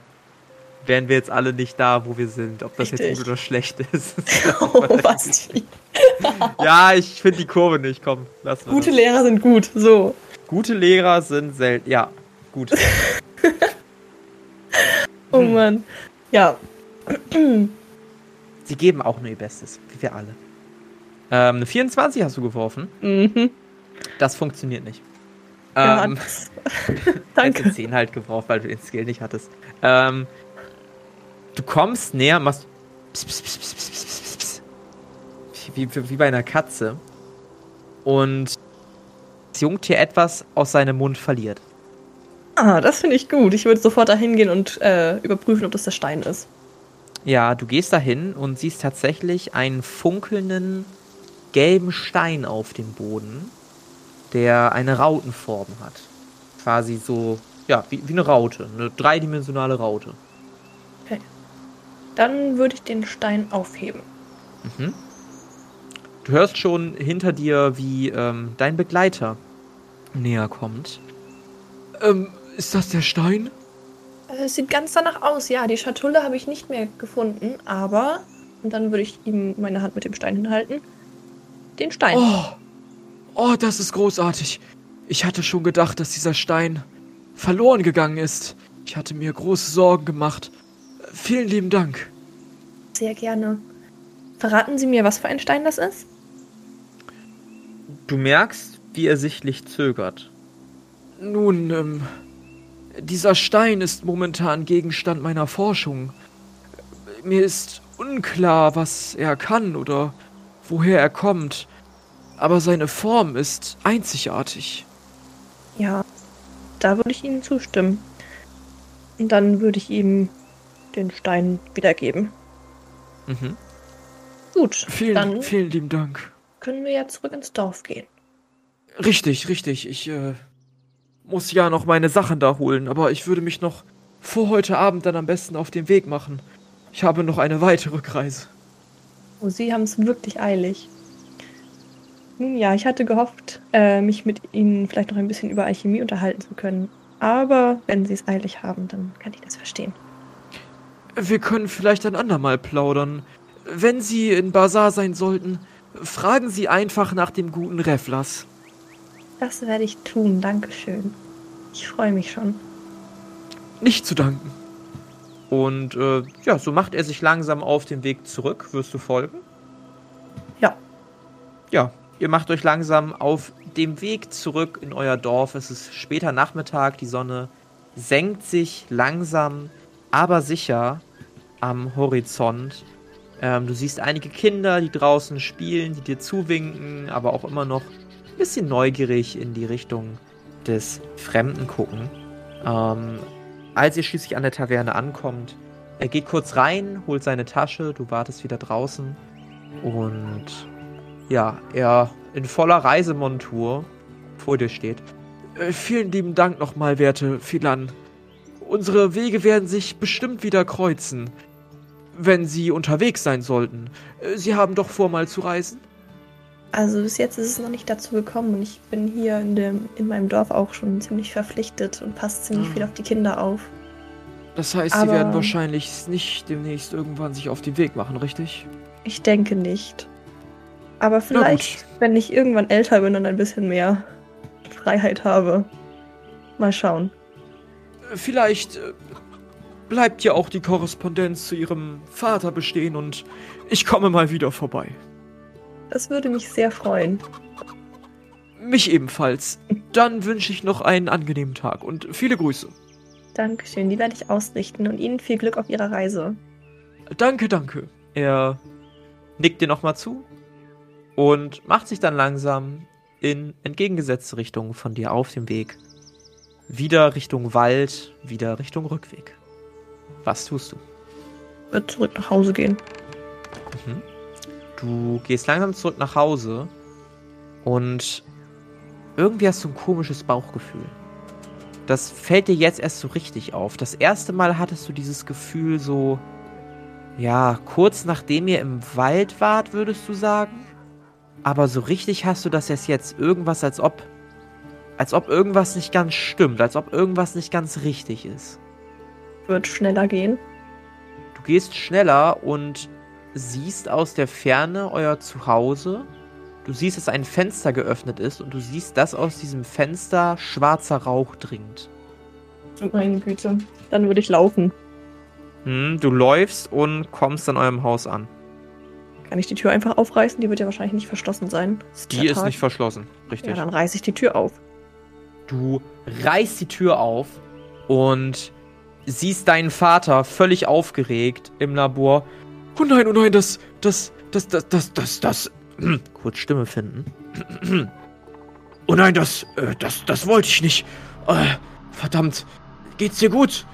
S1: äh, wären wir jetzt alle nicht da, wo wir sind. Ob das
S3: Richtig.
S1: jetzt gut oder schlecht ist.
S3: Oh, Basti.
S1: ja, ich finde die Kurve nicht. Komm, lass mal.
S3: Gute
S1: das.
S3: Lehrer sind gut. So.
S1: Gute Lehrer sind selten. Ja, gut.
S3: Oh
S1: Hm.
S3: Mann. Ja.
S1: Sie geben auch nur ihr Bestes, wie wir alle. Ähm, eine 24 hast du geworfen.
S3: Mhm.
S1: Das funktioniert nicht.
S3: Ja,
S1: Ähm, Danke.
S3: Danke.
S1: 10 halt gebraucht, weil du den Skill nicht hattest. Ähm, du kommst näher, machst pss, pss, pss. Wie, wie, wie bei einer Katze. Und das Jungtier etwas aus seinem Mund verliert.
S3: Ah, das finde ich gut. Ich würde sofort dahin gehen und äh, überprüfen, ob das der Stein ist.
S1: Ja, du gehst dahin und siehst tatsächlich einen funkelnden gelben Stein auf dem Boden, der eine Rautenform hat. Quasi so, ja, wie, wie eine Raute, eine dreidimensionale Raute.
S3: Dann würde ich den Stein aufheben.
S1: Mhm. Du hörst schon hinter dir, wie ähm, dein Begleiter näher kommt.
S5: Ähm, ist das der Stein?
S3: Äh, Es sieht ganz danach aus, ja. Die Schatulle habe ich nicht mehr gefunden, aber. Und dann würde ich ihm meine Hand mit dem Stein hinhalten. Den Stein.
S5: Oh, oh, das ist großartig. Ich hatte schon gedacht, dass dieser Stein verloren gegangen ist. Ich hatte mir große Sorgen gemacht. Vielen lieben Dank.
S3: Sehr gerne. Verraten Sie mir, was für ein Stein das ist?
S1: Du merkst, wie er sichtlich zögert.
S5: Nun, ähm, dieser Stein ist momentan Gegenstand meiner Forschung. Mir ist unklar, was er kann oder woher er kommt, aber seine Form ist einzigartig.
S3: Ja, da würde ich Ihnen zustimmen. Und dann würde ich ihm den Stein wiedergeben.
S1: Mhm.
S3: Gut,
S5: Vielen,
S3: dann
S5: vielen lieben Dank.
S3: können wir ja zurück ins Dorf gehen.
S5: Richtig, richtig. Ich äh, muss ja noch meine Sachen da holen, aber ich würde mich noch vor heute Abend dann am besten auf den Weg machen. Ich habe noch eine weitere Reise.
S3: Oh, Sie haben es wirklich eilig. Nun ja, ich hatte gehofft, äh, mich mit Ihnen vielleicht noch ein bisschen über Alchemie unterhalten zu können. Aber wenn Sie es eilig haben, dann kann ich das verstehen.
S5: Wir können vielleicht ein andermal plaudern. Wenn Sie in Bazar sein sollten, fragen Sie einfach nach dem guten Reflas.
S3: Das werde ich tun, Dankeschön. Ich freue mich schon.
S5: Nicht zu danken.
S1: Und äh, ja, so macht er sich langsam auf den Weg zurück. Wirst du folgen?
S3: Ja.
S1: Ja, ihr macht euch langsam auf dem Weg zurück in euer Dorf. Es ist später Nachmittag, die Sonne senkt sich langsam, aber sicher am Horizont. Ähm, du siehst einige Kinder, die draußen spielen, die dir zuwinken, aber auch immer noch ein bisschen neugierig in die Richtung des Fremden gucken. Ähm, als ihr schließlich an der Taverne ankommt, er geht kurz rein, holt seine Tasche, du wartest wieder draußen und ja, er in voller Reisemontur vor dir steht.
S5: Äh, vielen lieben Dank nochmal, werte Philan. Unsere Wege werden sich bestimmt wieder kreuzen, wenn Sie unterwegs sein sollten. Äh, Sie haben doch vor, mal zu reisen?
S3: Also bis jetzt ist es noch nicht dazu gekommen und ich bin hier in, dem, in meinem Dorf auch schon ziemlich verpflichtet und passe ziemlich
S5: Ah.
S3: viel auf die Kinder auf.
S5: Das heißt, Sie
S3: Aber-
S5: werden wahrscheinlich nicht demnächst irgendwann sich auf den Weg machen, richtig?
S3: Ich denke nicht. Aber vielleicht, wenn ich irgendwann älter bin und ein bisschen mehr Freiheit habe. Mal schauen.
S5: Vielleicht äh, bleibt ja auch die Korrespondenz zu Ihrem Vater bestehen und ich komme mal wieder vorbei.
S3: Das würde mich sehr freuen.
S5: Mich ebenfalls. Dann wünsche ich noch einen angenehmen Tag und viele Grüße.
S3: Dankeschön, die werde ich ausrichten und Ihnen viel Glück auf Ihrer Reise.
S5: Danke, danke.
S1: Er nickt dir nochmal zu und macht sich dann langsam in entgegengesetzte Richtung von dir auf dem Weg. Wieder Richtung Wald, wieder Richtung Rückweg. Was tust du?
S3: Wird zurück nach Hause gehen.
S1: Mhm. Du gehst langsam zurück nach Hause und irgendwie hast du ein komisches Bauchgefühl. Das fällt dir jetzt erst so richtig auf. Das erste Mal hattest du dieses Gefühl so, ja, kurz nachdem ihr im Wald wart, würdest du sagen. Aber so richtig hast du das erst jetzt. Irgendwas, als ob, als ob irgendwas nicht ganz stimmt, als ob irgendwas nicht ganz richtig ist.
S3: Wird schneller gehen.
S1: Du gehst schneller und siehst aus der Ferne euer Zuhause. Du siehst, dass ein Fenster geöffnet ist und du siehst, dass aus diesem Fenster schwarzer Rauch dringt.
S3: Meine Güte. Dann würde ich laufen.
S1: Hm, du läufst und kommst an eurem Haus an.
S3: Kann ich die Tür einfach aufreißen? Die wird ja wahrscheinlich nicht verschlossen sein. Es
S1: Die ist nicht verschlossen, richtig.
S3: Ja, dann reiße ich die Tür auf.
S1: Du reißt die Tür auf und siehst deinen Vater völlig aufgeregt im Labor.
S5: Oh nein, oh nein, das, das, das, das, das, das, das.
S1: Kurz Stimme finden.
S5: Oh nein, das, äh, das, das wollte ich nicht. Äh, verdammt. Geht's dir gut?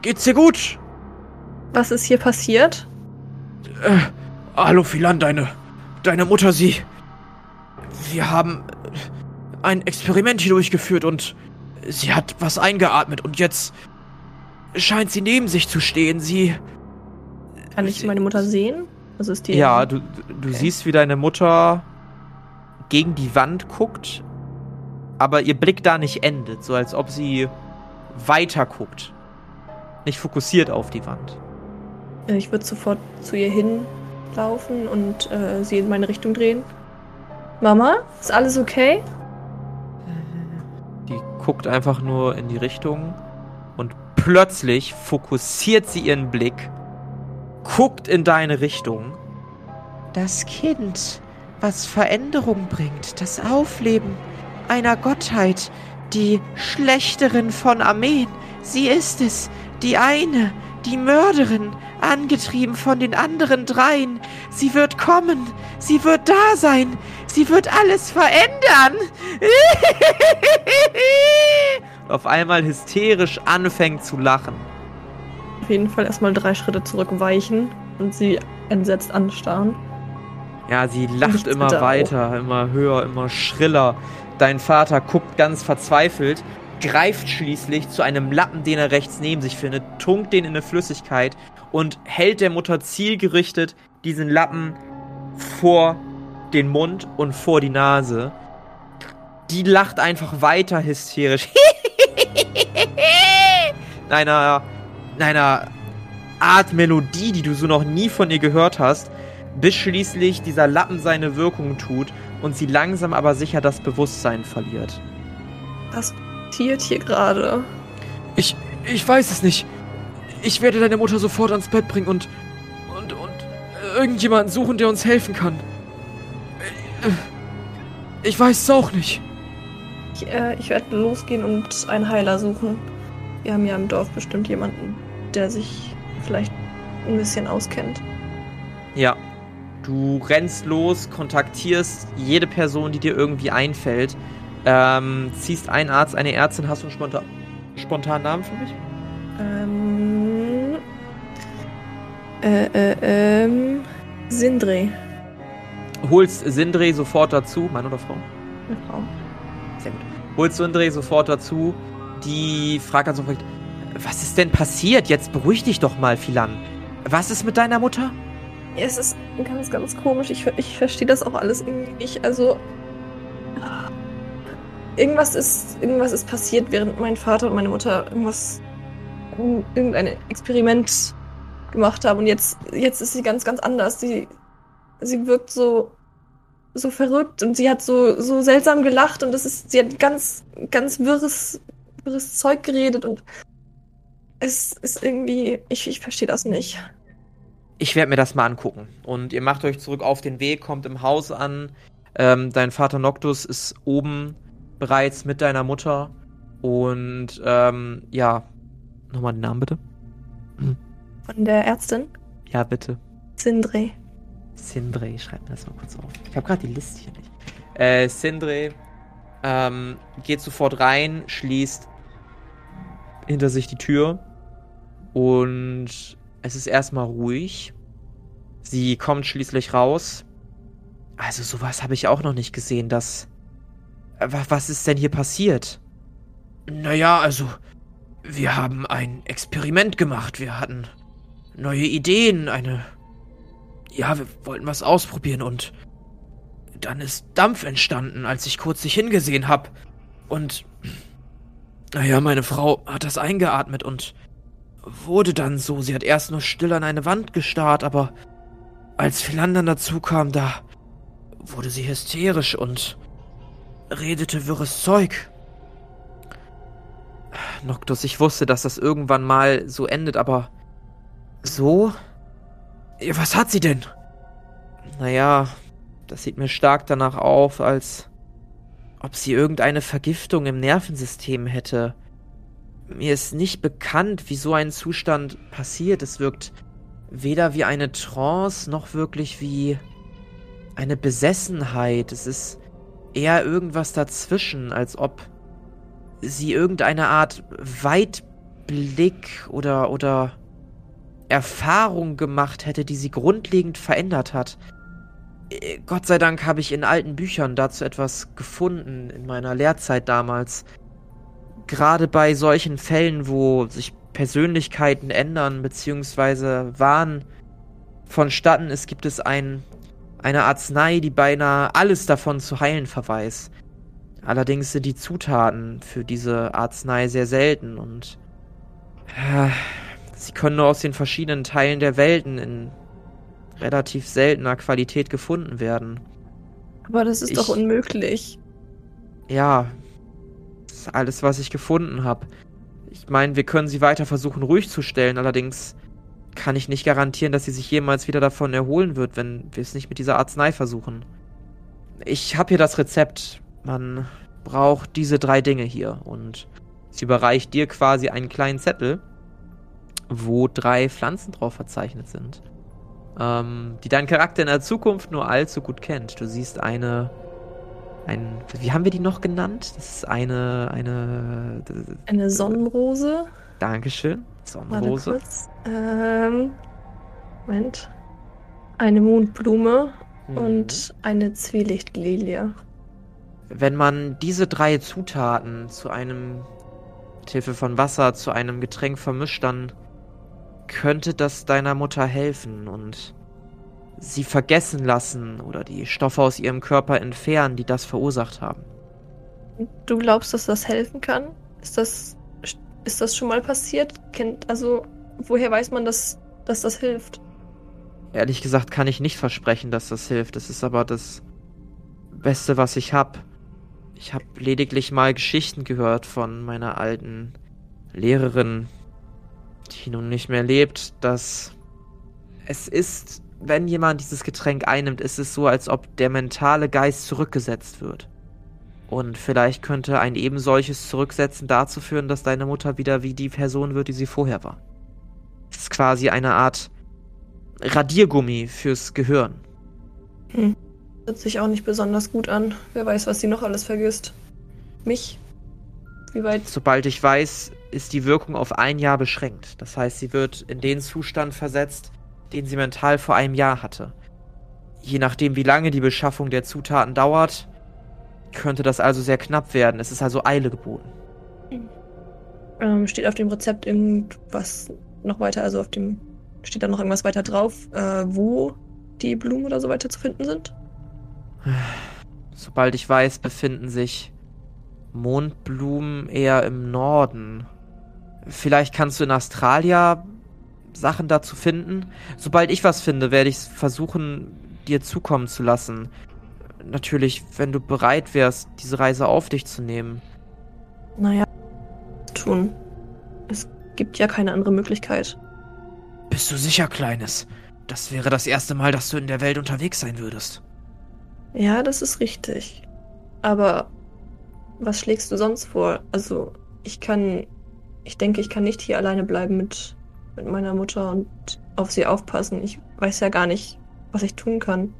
S5: Geht's dir gut?
S3: Was ist hier passiert?
S5: Äh, hallo Philan, deine, deine Mutter, sie. Wir haben ein Experiment hier durchgeführt und sie hat was eingeatmet und jetzt scheint sie neben sich zu stehen. Sie.
S3: Kann ich meine Mutter sehen? Also ist die.
S1: Ja, du, du siehst, wie deine Mutter gegen die Wand guckt, aber ihr Blick da nicht endet, so als ob sie weiter guckt. Nicht fokussiert auf die Wand.
S3: Ich würde sofort zu ihr hinlaufen und äh, sie in meine Richtung drehen. Mama, ist alles okay?
S1: Die guckt einfach nur in die Richtung und plötzlich fokussiert sie ihren Blick, guckt in deine Richtung.
S4: Das Kind, was Veränderung bringt, das Aufleben einer Gottheit, die Schlechterin von Armeen. Sie ist es, die eine, die Mörderin, angetrieben von den anderen dreien. Sie wird kommen, sie wird da sein, sie wird alles verändern.
S1: Auf einmal hysterisch anfängt zu lachen.
S3: Auf jeden Fall erstmal drei Schritte zurückweichen und sie entsetzt anstarren.
S1: Ja, sie lacht immer
S3: bitte auch.
S1: weiter, immer höher, immer schriller. Dein Vater guckt ganz verzweifelt, greift schließlich zu einem Lappen, den er rechts neben sich findet, tunkt den in eine Flüssigkeit und hält der Mutter zielgerichtet diesen Lappen vor den Mund und vor die Nase. Die lacht einfach weiter hysterisch. in einer, in einer Art Melodie, die du so noch nie von ihr gehört hast, bis schließlich dieser Lappen seine Wirkung tut und sie langsam aber sicher das Bewusstsein verliert.
S3: Was passiert hier gerade?
S5: Ich, ich weiß es nicht. Ich werde deine Mutter sofort ans Bett bringen und, und, und irgendjemanden suchen, der uns helfen kann. Äh, Ich weiß es auch nicht.
S3: Ich, äh, ich werde losgehen und einen Heiler suchen. Wir haben ja im Dorf bestimmt jemanden, der sich vielleicht ein bisschen auskennt.
S1: Ja. Du rennst los, kontaktierst jede Person, die dir irgendwie einfällt, ähm, ziehst einen Arzt, eine Ärztin, hast du einen spontan, spontanen Namen für mich?
S3: Ähm. Äh, äh, ähm. Sindre.
S1: holst Sindre sofort dazu. Mann oder Frau?
S3: Eine Frau.
S1: Sehr gut. Holst Sindre sofort dazu. Die fragt dann sofort, was ist denn passiert? Jetzt beruhig dich doch mal, Philan. Was ist mit deiner Mutter?
S3: Ja, es ist ganz, ganz komisch. Ich, ich verstehe das auch alles irgendwie nicht. Also. Irgendwas ist, irgendwas ist passiert, während mein Vater und meine Mutter irgendwas. irgendein Experiment gemacht haben. Und jetzt, jetzt ist sie ganz, ganz anders. Sie, sie wirkt so. so verrückt und sie hat so, so seltsam gelacht und das ist. sie hat ganz, ganz wirres, wirres Zeug geredet und. Es ist irgendwie. Ich, ich verstehe das nicht.
S1: Ich werde mir das mal angucken. Und ihr macht euch zurück auf den Weg, kommt im Haus an. Ähm, dein Vater Noctus ist oben bereits mit deiner Mutter. Und ähm, ja, nochmal den Namen bitte.
S3: Von der Ärztin?
S1: Ja, bitte.
S3: Sindre.
S1: Sindre, ich schreibe mir das mal kurz auf. Ich habe gerade die Liste hier nicht. Äh, Sindre ähm, geht sofort rein, schließt hinter sich die Tür und es ist erstmal ruhig. Sie kommt schließlich raus. Also sowas habe ich auch noch nicht gesehen, dass... Was ist denn hier passiert?
S2: Naja, also... Wir haben ein Experiment gemacht. Wir hatten neue Ideen, eine... Ja, wir wollten was ausprobieren und... Dann ist Dampf entstanden, als ich kurz nicht hingesehen habe. Und... Naja, meine Frau hat das eingeatmet und wurde dann so. Sie hat erst nur still an eine Wand gestarrt, aber als Philandern dazu kam, da wurde sie hysterisch und redete wirres Zeug.
S1: Noctus, ich wusste, dass das irgendwann mal so endet, aber so?
S2: Was hat sie denn?
S1: Naja, das sieht mir stark danach auf, als ob sie irgendeine Vergiftung im Nervensystem hätte. Mir ist nicht bekannt, wie so ein Zustand passiert. Es wirkt weder wie eine Trance noch wirklich wie eine Besessenheit. Es ist eher irgendwas dazwischen, als ob sie irgendeine Art Weitblick oder oder Erfahrung gemacht hätte, die sie grundlegend verändert hat. Äh, Gott sei Dank habe ich in alten Büchern dazu etwas gefunden in meiner Lehrzeit damals gerade bei solchen Fällen, wo sich Persönlichkeiten ändern, beziehungsweise Wahn vonstatten ist, gibt es ein, eine Arznei, die beinahe alles davon zu heilen verweist. Allerdings sind die Zutaten für diese Arznei sehr selten und äh, sie können nur aus den verschiedenen Teilen der Welten in relativ seltener Qualität gefunden werden.
S3: Aber das ist ich, doch unmöglich.
S1: Ja, alles, was ich gefunden habe. Ich meine, wir können sie weiter versuchen ruhig zu stellen, allerdings kann ich nicht garantieren, dass sie sich jemals wieder davon erholen wird, wenn wir es nicht mit dieser Arznei versuchen. Ich habe hier das Rezept. Man braucht diese drei Dinge hier und sie überreicht dir quasi einen kleinen Zettel, wo drei Pflanzen drauf verzeichnet sind, ähm, die deinen Charakter in der Zukunft nur allzu gut kennt. Du siehst eine ein, wie haben wir die noch genannt? Das ist eine, eine.
S3: Eine Sonnenrose.
S1: Dankeschön. Sonnenrose.
S3: Ähm, Moment. Eine Mondblume hm. und eine Zwielichtlilie.
S1: Wenn man diese drei Zutaten zu einem, mit Hilfe von Wasser, zu einem Getränk vermischt, dann könnte das deiner Mutter helfen und sie vergessen lassen oder die Stoffe aus ihrem Körper entfernen, die das verursacht haben.
S3: Du glaubst, dass das helfen kann? Ist das, ist das schon mal passiert? Kennt, also, woher weiß man, dass, dass das hilft?
S1: Ehrlich gesagt kann ich nicht versprechen, dass das hilft. Das ist aber das Beste, was ich hab. Ich habe lediglich mal Geschichten gehört von meiner alten Lehrerin, die nun nicht mehr lebt, dass es ist wenn jemand dieses Getränk einnimmt, ist es so, als ob der mentale Geist zurückgesetzt wird. Und vielleicht könnte ein eben solches Zurücksetzen dazu führen, dass deine Mutter wieder wie die Person wird, die sie vorher war. Es ist quasi eine Art Radiergummi fürs Gehirn.
S3: Hm. Hört sich auch nicht besonders gut an. Wer weiß, was sie noch alles vergisst. Mich? Wie weit?
S1: Sobald ich weiß, ist die Wirkung auf ein Jahr beschränkt. Das heißt, sie wird in den Zustand versetzt, den sie mental vor einem Jahr hatte. je nachdem, wie lange die Beschaffung der Zutaten dauert, könnte das also sehr knapp werden. Es ist also Eile geboten.
S3: Ähm, steht auf dem Rezept irgendwas noch weiter, also auf dem, steht da noch irgendwas weiter drauf, äh, wo die Blumen oder so weiter zu finden sind?
S1: Sobald ich weiß, befinden sich Mondblumen eher im Norden. Vielleicht kannst du in Australia Sachen dazu finden. Sobald ich was finde, werde ich versuchen, dir zukommen zu lassen. Natürlich, wenn du bereit wärst, diese Reise auf dich zu nehmen.
S3: Naja, tun. Es gibt ja keine andere Möglichkeit.
S2: Bist du sicher, Kleines? Das wäre das erste Mal, dass du in der Welt unterwegs sein würdest.
S3: Ja, das ist richtig. Aber was schlägst du sonst vor? Also, ich kann. Ich denke, ich kann nicht hier alleine bleiben mit, mit meiner Mutter und auf sie aufpassen. Ich weiß ja gar nicht, was ich tun kann.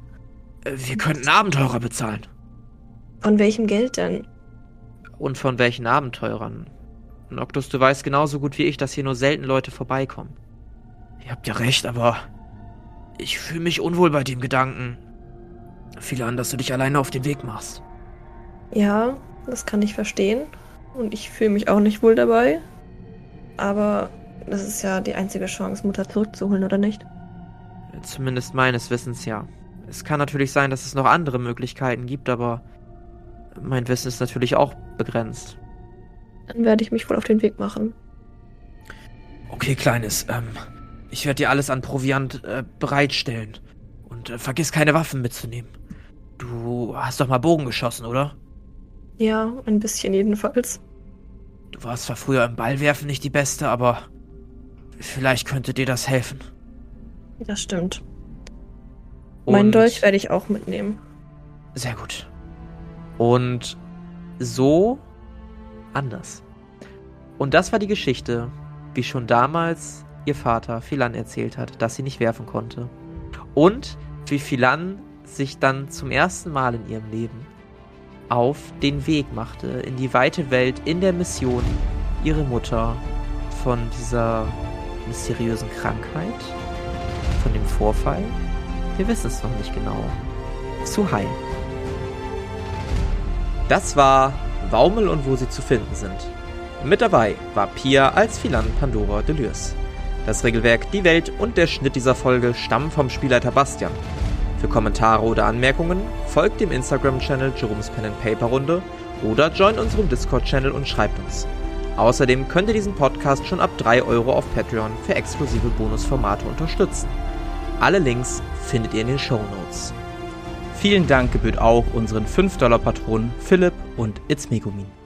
S2: Wir könnten Abenteurer bezahlen.
S3: Von welchem Geld denn?
S1: Und von welchen Abenteurern? Noctus, du weißt genauso gut wie ich, dass hier nur selten Leute vorbeikommen.
S2: Ihr habt ja recht, aber ich fühle mich unwohl bei dem Gedanken. Viel an, dass du dich alleine auf den Weg machst.
S3: Ja, das kann ich verstehen. Und ich fühle mich auch nicht wohl dabei. Aber das ist ja die einzige Chance, Mutter zurückzuholen, oder nicht?
S1: Zumindest meines Wissens ja. Es kann natürlich sein, dass es noch andere Möglichkeiten gibt, aber mein Wissen ist natürlich auch begrenzt.
S3: Dann werde ich mich wohl auf den Weg machen.
S2: Okay, Kleines, ähm, ich werde dir alles an Proviant äh, bereitstellen. Und äh, vergiss keine Waffen mitzunehmen. Du hast doch mal Bogen geschossen, oder?
S3: Ja, ein bisschen jedenfalls.
S2: Du warst zwar früher im Ballwerfen nicht die Beste, aber vielleicht könnte dir das helfen.
S3: Das stimmt. Und Meinen Dolch werde ich auch mitnehmen.
S2: Sehr gut.
S1: Und so anders. Und das war die Geschichte, wie schon damals ihr Vater Philan erzählt hat, dass sie nicht werfen konnte. Und wie Philan sich dann zum ersten Mal in ihrem Leben auf den Weg machte in die weite Welt in der Mission, ihre Mutter von dieser mysteriösen Krankheit, von dem Vorfall, wir wissen es noch nicht genau, zu heilen. Das war Waumel und wo sie zu finden sind. Mit dabei war Pia als Philan Pandora Delürs. Das Regelwerk, die Welt und der Schnitt dieser Folge stammen vom Spielleiter Bastian. Für Kommentare oder Anmerkungen folgt dem Instagram-Channel Jerome's Pen and Paper Runde oder joint unserem Discord-Channel und schreibt uns. Außerdem könnt ihr diesen Podcast schon ab 3 Euro auf Patreon für exklusive Bonusformate unterstützen. Alle Links findet ihr in den Show Notes. Vielen Dank gebührt auch unseren 5-Dollar-Patronen Philipp und It's Megumin.